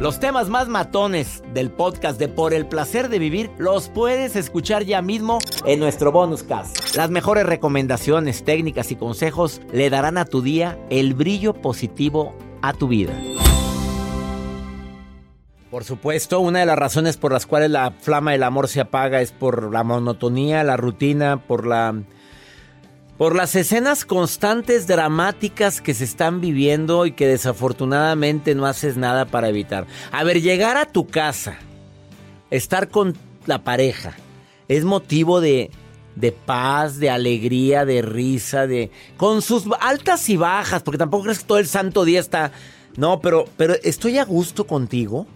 Los temas más matones del podcast de Por el Placer de Vivir los puedes escuchar ya mismo en nuestro bonus cast. Las mejores recomendaciones, técnicas y consejos le darán a tu día el brillo positivo a tu vida. Por supuesto, una de las razones por las cuales la flama del amor se apaga es por la monotonía, la rutina, por la por las escenas constantes dramáticas que se están viviendo y que desafortunadamente no haces nada para evitar. A ver, llegar a tu casa, estar con la pareja, es motivo de, de paz, de alegría, de risa, de con sus altas y bajas, porque tampoco crees que todo el santo día está. No, pero, pero estoy a gusto contigo.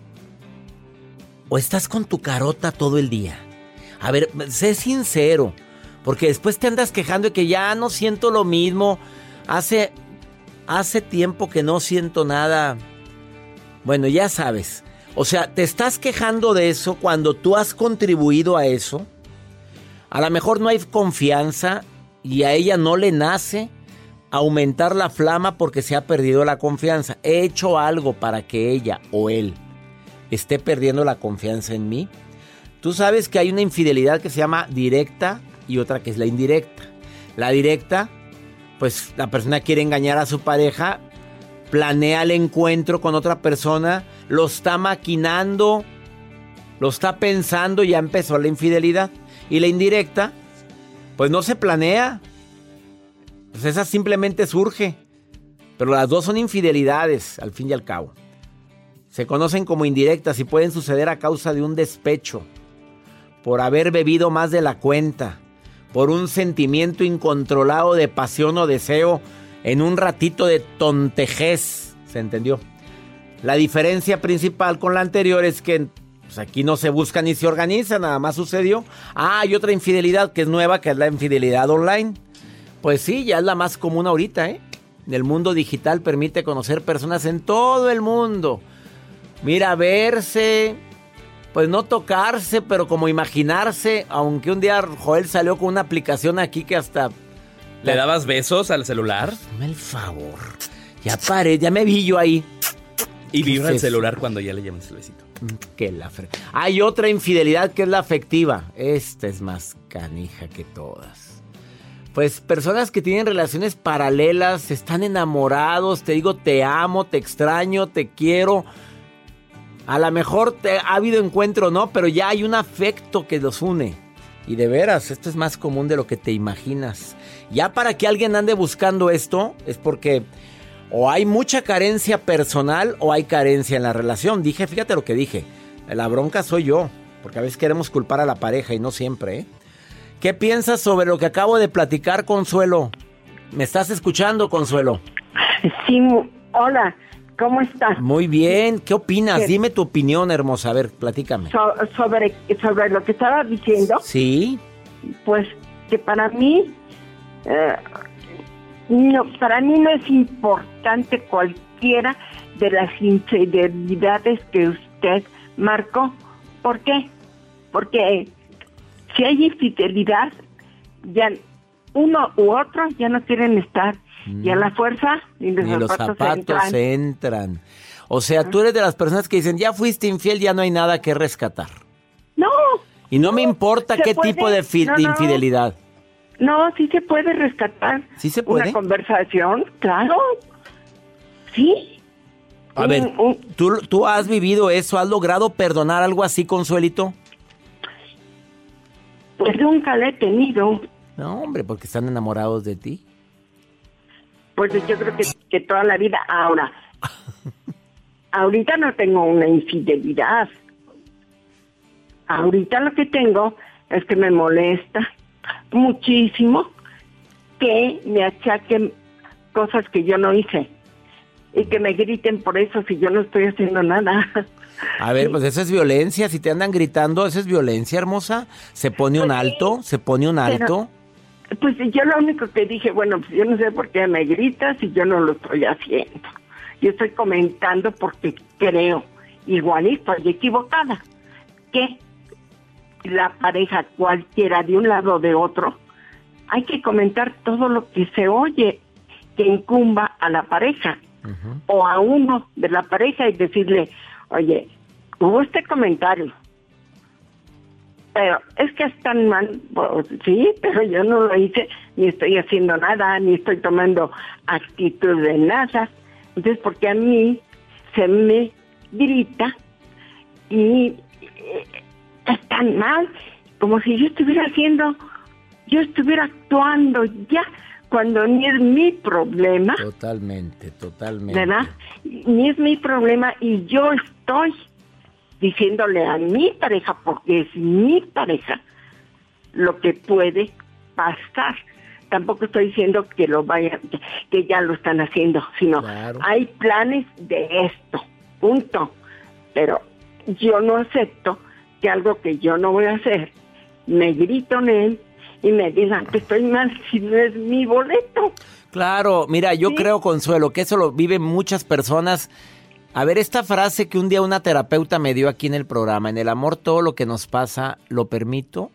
¿O estás con tu carota todo el día? A ver, sé sincero. Porque después te andas quejando de que ya no siento lo mismo. Hace, hace tiempo que no siento nada. Bueno, ya sabes. O sea, te estás quejando de eso cuando tú has contribuido a eso. A lo mejor no hay confianza y a ella no le nace aumentar la flama porque se ha perdido la confianza. He hecho algo para que ella o él esté perdiendo la confianza en mí. Tú sabes que hay una infidelidad que se llama directa y otra que es la indirecta. La directa, pues la persona quiere engañar a su pareja, planea el encuentro con otra persona, lo está maquinando, lo está pensando, ya empezó la infidelidad. Y la indirecta, pues no se planea. Pues esa simplemente surge. Pero las dos son infidelidades, al fin y al cabo. Se conocen como indirectas y pueden suceder a causa de un despecho, por haber bebido más de la cuenta, por un sentimiento incontrolado de pasión o deseo en un ratito de tontejez. ¿Se entendió? La diferencia principal con la anterior es que pues, aquí no se busca ni se organiza, nada más sucedió. Ah, hay otra infidelidad que es nueva, que es la infidelidad online. Pues sí, ya es la más común ahorita, ¿eh? El mundo digital permite conocer personas en todo el mundo. Mira, verse, pues no tocarse, pero como imaginarse, aunque un día Joel salió con una aplicación aquí que hasta... ¿Le dabas besos al celular? Dame el favor. Ya paré, ya me vi yo ahí. Y ¿Qué vibra es el celular cuando ya le llamas el besito. Que la fre- Hay otra infidelidad que es la afectiva. Esta es más canija que todas. Pues personas que tienen relaciones paralelas, están enamorados, te digo te amo, te extraño, te quiero. A lo mejor te, ha habido encuentro, no, pero ya hay un afecto que los une. Y de veras, esto es más común de lo que te imaginas. Ya para que alguien ande buscando esto, es porque o hay mucha carencia personal o hay carencia en la relación. Dije, fíjate lo que dije. La bronca soy yo, porque a veces queremos culpar a la pareja y no siempre, ¿eh? ¿Qué piensas sobre lo que acabo de platicar, Consuelo? ¿Me estás escuchando, Consuelo? Sí, hola, ¿cómo estás? Muy bien, ¿qué opinas? ¿Qué? Dime tu opinión, hermosa. A ver, platícame. So- sobre, sobre lo que estaba diciendo, Sí, pues que para mí, eh, no, para mí no es importante cualquiera de las infidelidades que usted marcó. ¿Por qué? Porque si hay infidelidad, ya uno u otro ya no quieren estar. Y a la fuerza, ni los, ni los zapatos, zapatos entran. entran. O sea, tú eres de las personas que dicen, ya fuiste infiel, ya no hay nada que rescatar. No, Y no me importa qué puede. tipo de, No, infidelidad. No, sí se puede rescatar. ¿Sí se puede? Una conversación, claro. Sí. A ver, ¿tú, ¿tú has vivido eso? ¿Has logrado perdonar algo así, Consuelito? pues nunca la he tenido. No, hombre, porque están enamorados de ti. Pues yo creo que, que toda la vida. Ahora, ahorita no tengo una infidelidad. Ahorita lo que tengo es que me molesta muchísimo que me achaquen cosas que yo no hice y que me griten por eso si yo no estoy haciendo nada. A ver, pues eso es violencia. Si te andan gritando, eso es violencia, hermosa. Se pone un Pues alto, se pone un alto. Pues yo lo único que dije, bueno, pues yo no sé por qué me gritas si yo no lo estoy haciendo. Yo estoy comentando porque creo, igual y estoy equivocada, que la pareja cualquiera de un lado o de otro, hay que comentar todo lo que se oye que incumba a la pareja o a uno de la pareja y decirle, oye, hubo este comentario, pero es que están mal, pues, sí, pero yo no lo hice, ni estoy haciendo nada, ni estoy tomando actitud de nada. Entonces, porque a mí se me grita y eh, están mal, como si yo estuviera haciendo, yo estuviera actuando ya, cuando ni es mi problema, Totalmente, totalmente. ¿verdad? Ni es mi problema y yo estoy diciéndole a mi pareja, porque es mi pareja, lo que puede pasar. Tampoco estoy diciendo que lo vayan, que, ya lo están haciendo, sino Claro. hay planes de esto, punto. Pero yo no acepto que algo que yo no voy a hacer, me grito en él y me digan que estoy mal si no es mi boleto. Claro, mira, yo Sí. creo, Consuelo, que eso lo viven muchas personas. A ver, esta frase que un día una terapeuta me dio aquí en el programa, en el amor todo lo que nos pasa, ¿lo permito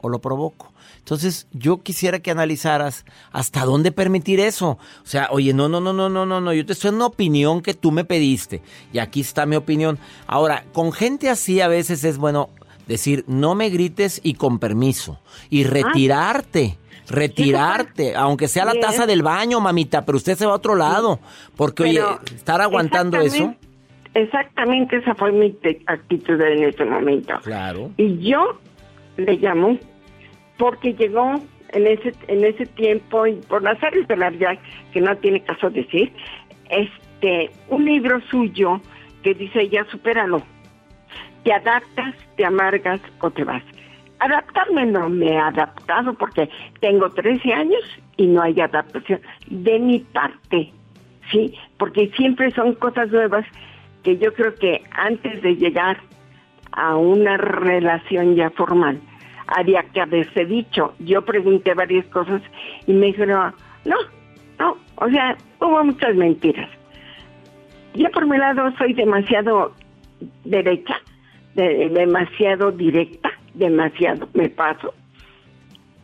o lo provoco? Entonces, yo quisiera que analizaras hasta dónde permitir eso. O sea, oye, no, no, no, no, no, no, no, yo te estoy dando una opinión que tú me pediste y aquí está mi opinión. Ahora, con gente así a veces es bueno decir, no me grites y con permiso y retirarte. Retirarte, aunque sea la Bien. taza del baño, mamita, pero usted se va a otro lado. Porque, oye, estar aguantando eso. exactamente- esa fue mi actitud en ese momento. Claro. Y yo le llamo porque llegó en ese en ese tiempo y por las áreas de la vida que no tiene caso decir, este un libro suyo que dice ya supéralo. Te adaptas, te amargas o te vas. Adaptarme no me he adaptado porque tengo 13 años y no hay adaptación de mi parte, ¿sí? Porque siempre son cosas nuevas que yo creo que antes de llegar a una relación ya formal, había que haberse dicho. Yo pregunté varias cosas y me dijeron, no, no, o sea, hubo muchas mentiras. Yo por mi lado soy demasiado derecha, de- demasiado directa, demasiado me paso.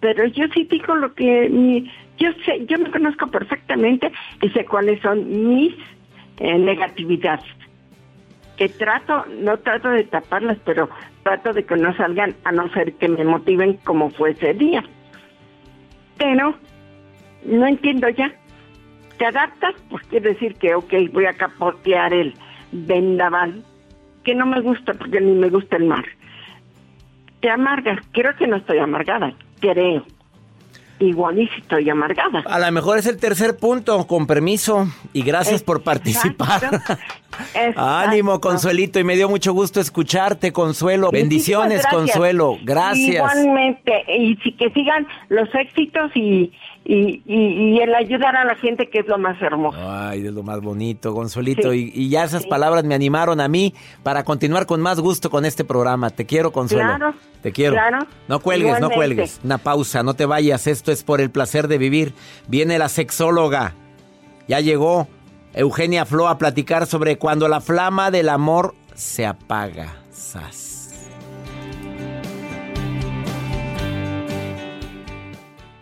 Pero yo sí digo lo que mi, yo sé, yo me conozco perfectamente y sé cuáles son mis eh, negatividades que trato, no trato de taparlas, pero trato de que no salgan a no ser que me motiven como fue ese día. Pero no entiendo ya. ¿Te adaptas? Pues quiere decir que, ok, voy a capotear el vendaval, que no me gusta porque ni me gusta el mar. Te amargas. Creo que no estoy amargada, creo. Igual y si estoy amargada. A lo mejor es el tercer punto, con permiso. Y gracias por participar. Exacto. Ánimo, Consuelito, y me dio mucho gusto escucharte, Consuelo. Bendiciones, gracias. Consuelo. Gracias. Igualmente, y sí que sigan los éxitos y, y, y, y el ayudar a la gente, que es lo más hermoso. Ay, es lo más bonito, Consuelito. Sí. Y, y ya esas Sí. palabras me animaron a mí para continuar con más gusto con este programa. Te quiero, Consuelo. Claro, Te quiero. claro. No cuelgues, no cuelgues. Una pausa, no te vayas. Esto es por el placer de vivir. Viene la sexóloga. Ya llegó Eugenia Flo a platicar sobre cuando la flama del amor se apaga. Sas.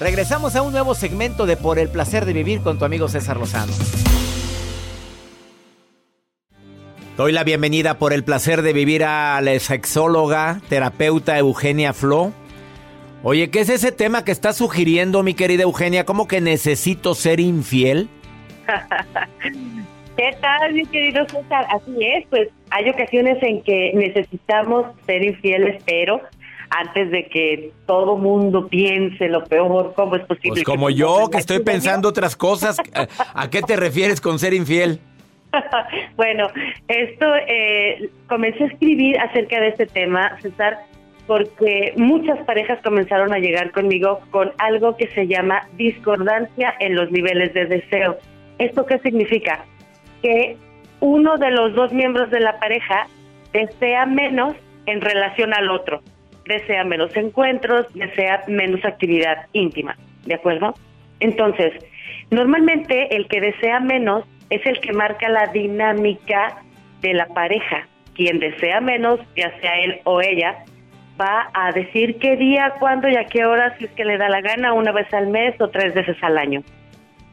Regresamos a un nuevo segmento de Por el placer de vivir con tu amigo César Lozano. Doy la bienvenida por el placer de vivir a la sexóloga, terapeuta Eugenia Flo. Oye, ¿qué es ese tema que está sugiriendo, mi querida Eugenia? ¿Cómo que necesito ser infiel? ¿Qué tal, mi querido César? Así es, pues hay ocasiones en que necesitamos ser infieles, pero antes de que todo mundo piense lo peor, ¿cómo es posible? Pues como yo, que estoy pensando otras cosas. ¿A qué te refieres con ser infiel? bueno, esto eh, comencé a escribir acerca de este tema, César, porque muchas parejas comenzaron a llegar conmigo con algo que se llama discordancia en los niveles de deseo. ¿Esto qué significa? Que uno de los dos miembros de la pareja desea menos en relación al otro desea menos encuentros, desea menos actividad íntima, ¿de acuerdo? Entonces, normalmente el que desea menos es el que marca la dinámica de la pareja. Quien desea menos, ya sea él o ella, va a decir qué día, cuándo y a qué hora, si es que le da la gana, una vez al mes o tres veces al año.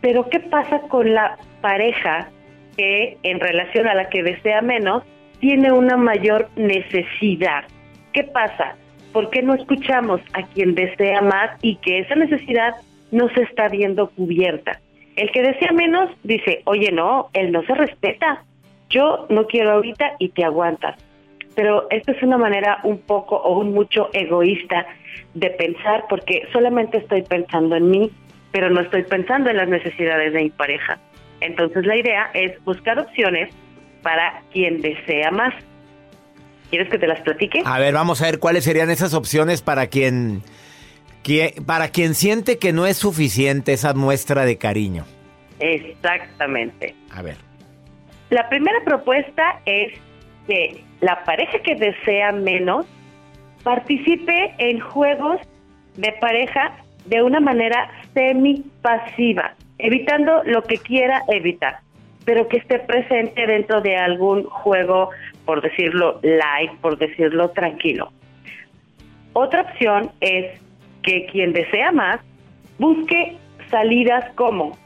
Pero ¿qué pasa con la pareja que en relación a la que desea menos tiene una mayor necesidad? ¿Qué pasa? ¿Por qué no escuchamos a quien desea más y que esa necesidad no se está viendo cubierta? El que desea menos dice, oye, no, él no se respeta. Yo no quiero ahorita y te aguantas. Pero esto es una manera un poco o un mucho egoísta de pensar porque solamente estoy pensando en mí, pero no estoy pensando en las necesidades de mi pareja. Entonces la idea es buscar opciones para quien desea más. ¿Quieres que te las platique? A ver, vamos a ver cuáles serían esas opciones para quien, para quien siente que no es suficiente esa muestra de cariño. Exactamente. A ver. La primera propuesta es que la pareja que desea menos participe en juegos de pareja de una manera semi-pasiva, evitando lo que quiera evitar, pero que esté presente dentro de algún juego por decirlo light, por decirlo tranquilo. Otra opción es que quien desea más busque salidas como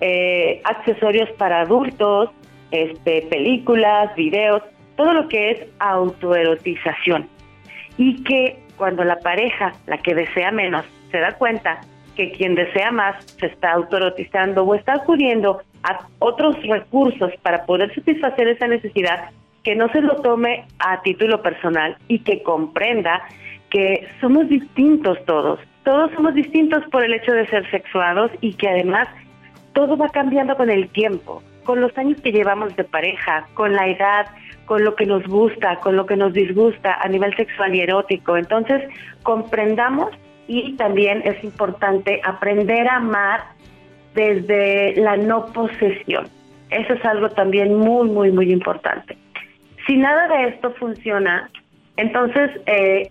eh, accesorios para adultos, este, películas, videos, todo lo que es autoerotización. Y que cuando la pareja, la que desea menos, se da cuenta que quien desea más se está autoerotizando o está acudiendo a otros recursos para poder satisfacer esa necesidad, que no se lo tome a título personal y que comprenda que somos distintos todos. Todos somos distintos por el hecho de ser sexuados y que además todo va cambiando con el tiempo, con los años que llevamos de pareja, con la edad, con lo que nos gusta, con lo que nos disgusta a nivel sexual y erótico. Entonces, comprendamos y también es importante aprender a amar desde la no posesión. Eso es algo también muy, muy, muy importante. Si nada de esto funciona, entonces eh,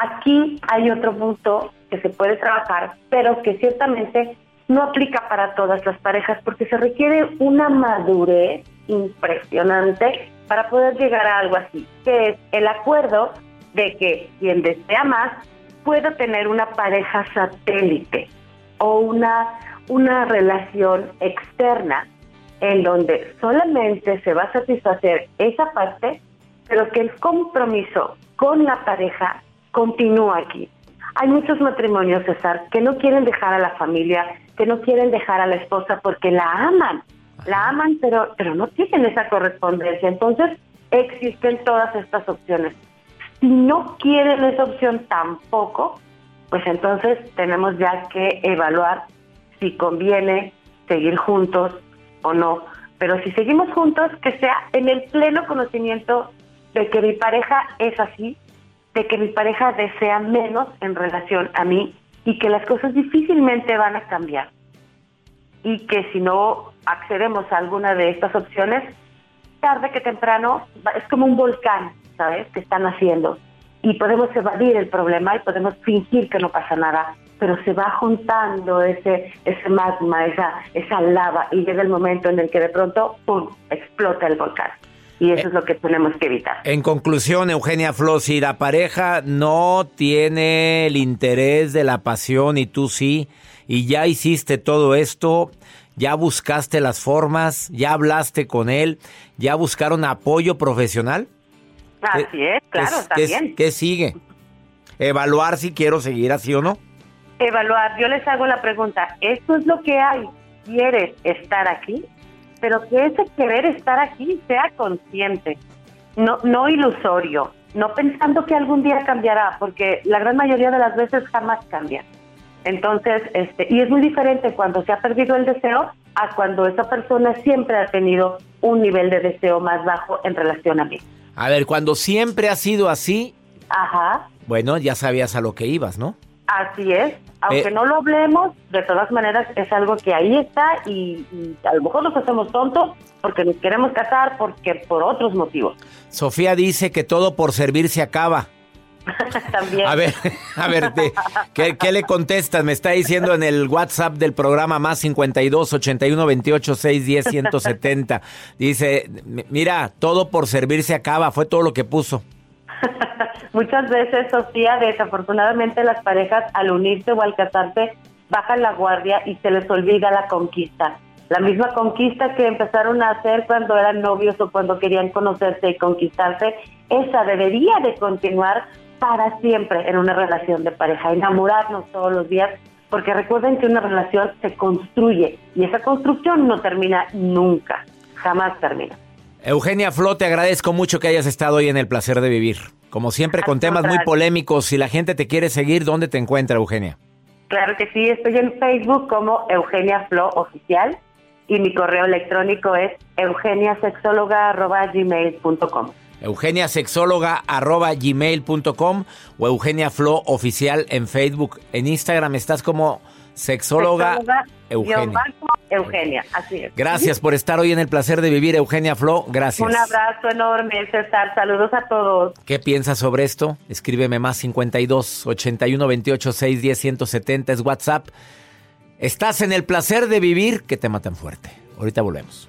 aquí hay otro punto que se puede trabajar, pero que ciertamente no aplica para todas las parejas porque se requiere una madurez impresionante para poder llegar a algo así, que es el acuerdo de que quien desea más pueda tener una pareja satélite o una, una relación externa en donde solamente se va a satisfacer esa parte, pero que el compromiso con la pareja continúa aquí. Hay muchos matrimonios, César, que no quieren dejar a la familia, que no quieren dejar a la esposa porque la aman, la aman, pero, pero no tienen esa correspondencia. Entonces, existen todas estas opciones. Si no quieren esa opción tampoco, pues entonces tenemos ya que evaluar si conviene seguir juntos o no. Pero si seguimos juntos, que sea en el pleno conocimiento de que mi pareja es así, de que mi pareja desea menos en relación a mí y que las cosas difícilmente van a cambiar. Y que si no accedemos a alguna de estas opciones, tarde que temprano es como un volcán, ¿sabes? Que están haciendo. Y podemos evadir el problema y podemos fingir que no pasa nada, pero se va juntando ese ese magma, esa esa lava y llega el momento en el que de pronto ¡pum! explota el volcán. Y eso es lo que tenemos que evitar. En conclusión, Eugenia Flo, si la pareja no tiene el interés de la pasión y tú sí, y ya hiciste todo esto, ya buscaste las formas, ya hablaste con él, ya buscaron apoyo profesional. Así es, claro, está ¿qué, bien. ¿Qué sigue? Evaluar si quiero seguir así o no. Evaluar, yo les hago la pregunta, ¿esto es lo que hay? ¿Quieres estar aquí? Pero que ese querer estar aquí sea consciente, no, no ilusorio, no pensando que algún día cambiará, porque la gran mayoría de las veces jamás cambia. Entonces, este, y es muy diferente cuando se ha perdido el deseo a cuando esa persona siempre ha tenido un nivel de deseo más bajo en relación a mí. A ver, cuando siempre ha sido así, Ajá, bueno, ya sabías a lo que ibas, ¿no? Así es. Aunque Eh. no lo hablemos, de todas maneras es algo que ahí está y, y a lo mejor nos hacemos tontos porque nos queremos casar, porque por otros motivos. Sofía dice que todo por servir se acaba. También. A ver, a ver, te- ¿qué, qué le contestas? Me está diciendo en el WhatsApp del programa más 52 81 28 610 170. Dice, "M- mira, todo por servir se acaba, fue todo lo que puso. Muchas veces, Sofía, desafortunadamente las parejas al unirse o al casarse bajan la guardia y se les olvida la conquista. La misma conquista que empezaron a hacer cuando eran novios o cuando querían conocerse y conquistarse, esa debería de continuar para siempre en una relación de pareja, enamorarnos todos los días, porque recuerden que una relación se construye y esa construcción no termina nunca, jamás termina. Eugenia Flo, te agradezco mucho que hayas estado hoy en el placer de vivir. Como siempre, con temas muy polémicos. Si la gente te quiere seguir, ¿dónde te encuentra, Eugenia? Claro que sí, estoy en Facebook como Eugenia Flo Oficial y mi correo electrónico es eugeniasexóloga.gmail.com. eugeniasexóloga arroba gmail.com o Eugenia Flo oficial en Facebook. En Instagram estás como sexóloga Eugenia. bajo Eugenia, así es. Gracias por estar hoy en el placer de vivir, Eugenia Flo. Gracias. Un abrazo enorme, César. Saludos a todos. ¿Qué piensas sobre esto? Escríbeme más 52 81 28 610 170 es WhatsApp. Estás en el placer de vivir que te matan fuerte. Ahorita volvemos.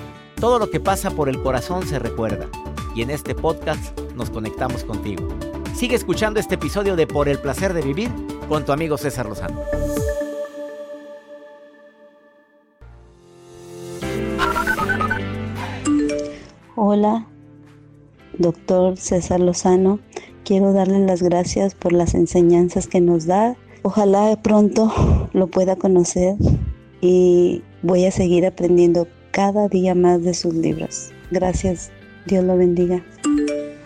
Todo lo que pasa por el corazón se recuerda. Y en este podcast nos conectamos contigo. Sigue escuchando este episodio de Por el placer de vivir con tu amigo César Lozano. Hola, doctor César Lozano. Quiero darle las gracias por las enseñanzas que nos da. Ojalá pronto lo pueda conocer y voy a seguir aprendiendo cada día más de sus libros. Gracias. Dios lo bendiga.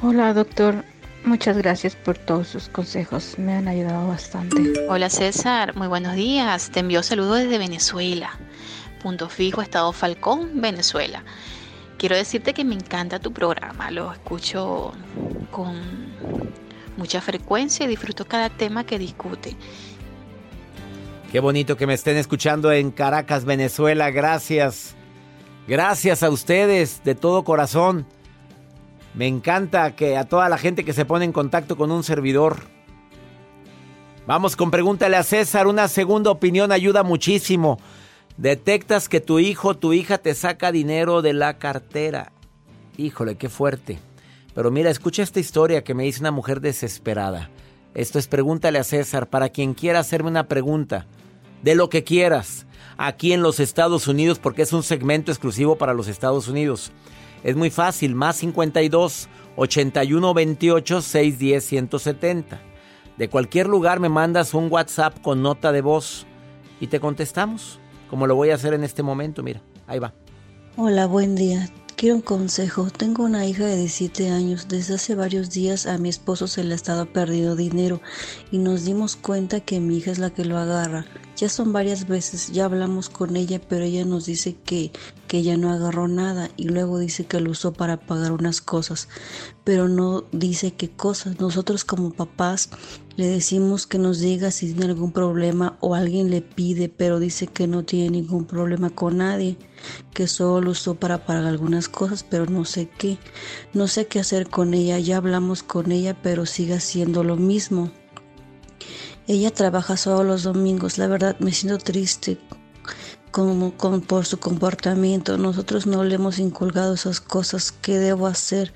Hola, doctor. Muchas gracias por todos sus consejos. Me han ayudado bastante. Hola, César. Muy buenos días. Te envío saludos desde Venezuela. Punto fijo, Estado Falcón, Venezuela. Quiero decirte que me encanta tu programa. Lo escucho con mucha frecuencia y disfruto cada tema que discute. Qué bonito que me estén escuchando en Caracas, Venezuela. Gracias. Gracias a ustedes de todo corazón. Me encanta que a toda la gente que se pone en contacto con un servidor. Vamos con pregúntale a César. Una segunda opinión ayuda muchísimo. Detectas que tu hijo, tu hija te saca dinero de la cartera. Híjole, qué fuerte. Pero mira, escucha esta historia que me dice una mujer desesperada. Esto es pregúntale a César para quien quiera hacerme una pregunta. De lo que quieras. Aquí en los Estados Unidos, porque es un segmento exclusivo para los Estados Unidos. Es muy fácil, más 52 81 28 610 170. De cualquier lugar me mandas un WhatsApp con nota de voz y te contestamos, como lo voy a hacer en este momento, mira, ahí va. Hola, buen día. Quiero un consejo. Tengo una hija de 17 años. Desde hace varios días a mi esposo se le ha estado perdiendo dinero y nos dimos cuenta que mi hija es la que lo agarra. Ya son varias veces, ya hablamos con ella, pero ella nos dice que, que ella no agarró nada y luego dice que lo usó para pagar unas cosas, pero no dice qué cosas. Nosotros como papás le decimos que nos diga si tiene algún problema o alguien le pide, pero dice que no tiene ningún problema con nadie, que solo lo usó para pagar algunas cosas, pero no sé qué. No sé qué hacer con ella, ya hablamos con ella, pero sigue haciendo lo mismo. Ella trabaja solo los domingos, la verdad me siento triste como, con, por su comportamiento. Nosotros no le hemos inculcado esas cosas. ¿Qué debo hacer?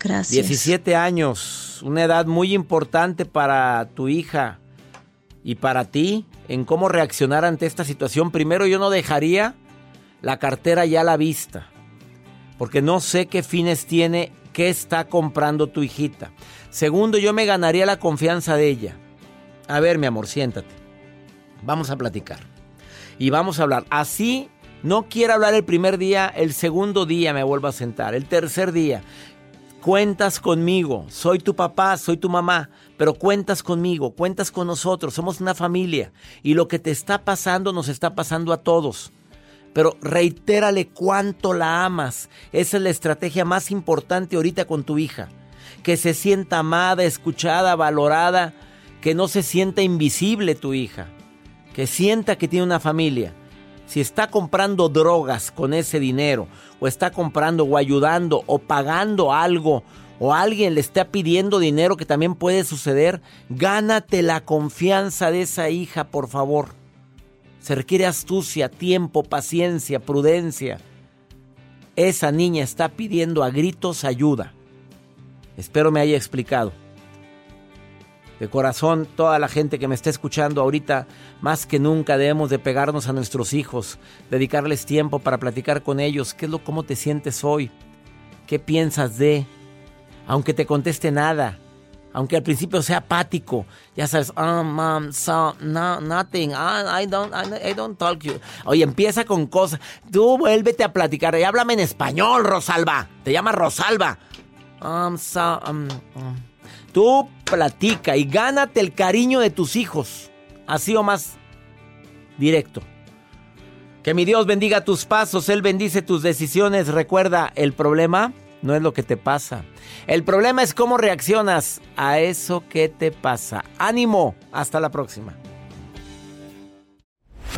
Gracias. 17 años, una edad muy importante para tu hija y para ti en cómo reaccionar ante esta situación. Primero, yo no dejaría la cartera ya a la vista, porque no sé qué fines tiene, qué está comprando tu hijita. Segundo, yo me ganaría la confianza de ella. A ver, mi amor, siéntate. Vamos a platicar. Y vamos a hablar. Así no quiero hablar el primer día, el segundo día me vuelvo a sentar, el tercer día. Cuentas conmigo, soy tu papá, soy tu mamá, pero cuentas conmigo, cuentas con nosotros, somos una familia y lo que te está pasando nos está pasando a todos. Pero reitérale cuánto la amas. Esa es la estrategia más importante ahorita con tu hija. Que se sienta amada, escuchada, valorada, que no se sienta invisible tu hija, que sienta que tiene una familia. Si está comprando drogas con ese dinero, o está comprando o ayudando o pagando algo, o alguien le está pidiendo dinero que también puede suceder, gánate la confianza de esa hija, por favor. Se requiere astucia, tiempo, paciencia, prudencia. Esa niña está pidiendo a gritos ayuda. Espero me haya explicado. De corazón, toda la gente que me está escuchando ahorita, más que nunca debemos de pegarnos a nuestros hijos, dedicarles tiempo para platicar con ellos. ¿Qué es lo cómo te sientes hoy? ¿Qué piensas de? Aunque te conteste nada, aunque al principio sea apático, ya sabes, um, mom, so, no, nothing, I, don't, I, don't talk you. Oye, empieza con cosas. Tú vuélvete a platicar y háblame en español, Rosalba. Te llama Rosalba. Um, so, um, Tú platica y gánate el cariño de tus hijos. Así o más directo. Que mi Dios bendiga tus pasos, Él bendice tus decisiones. Recuerda, el problema no es lo que te pasa. El problema es cómo reaccionas a eso que te pasa. Ánimo, hasta la próxima.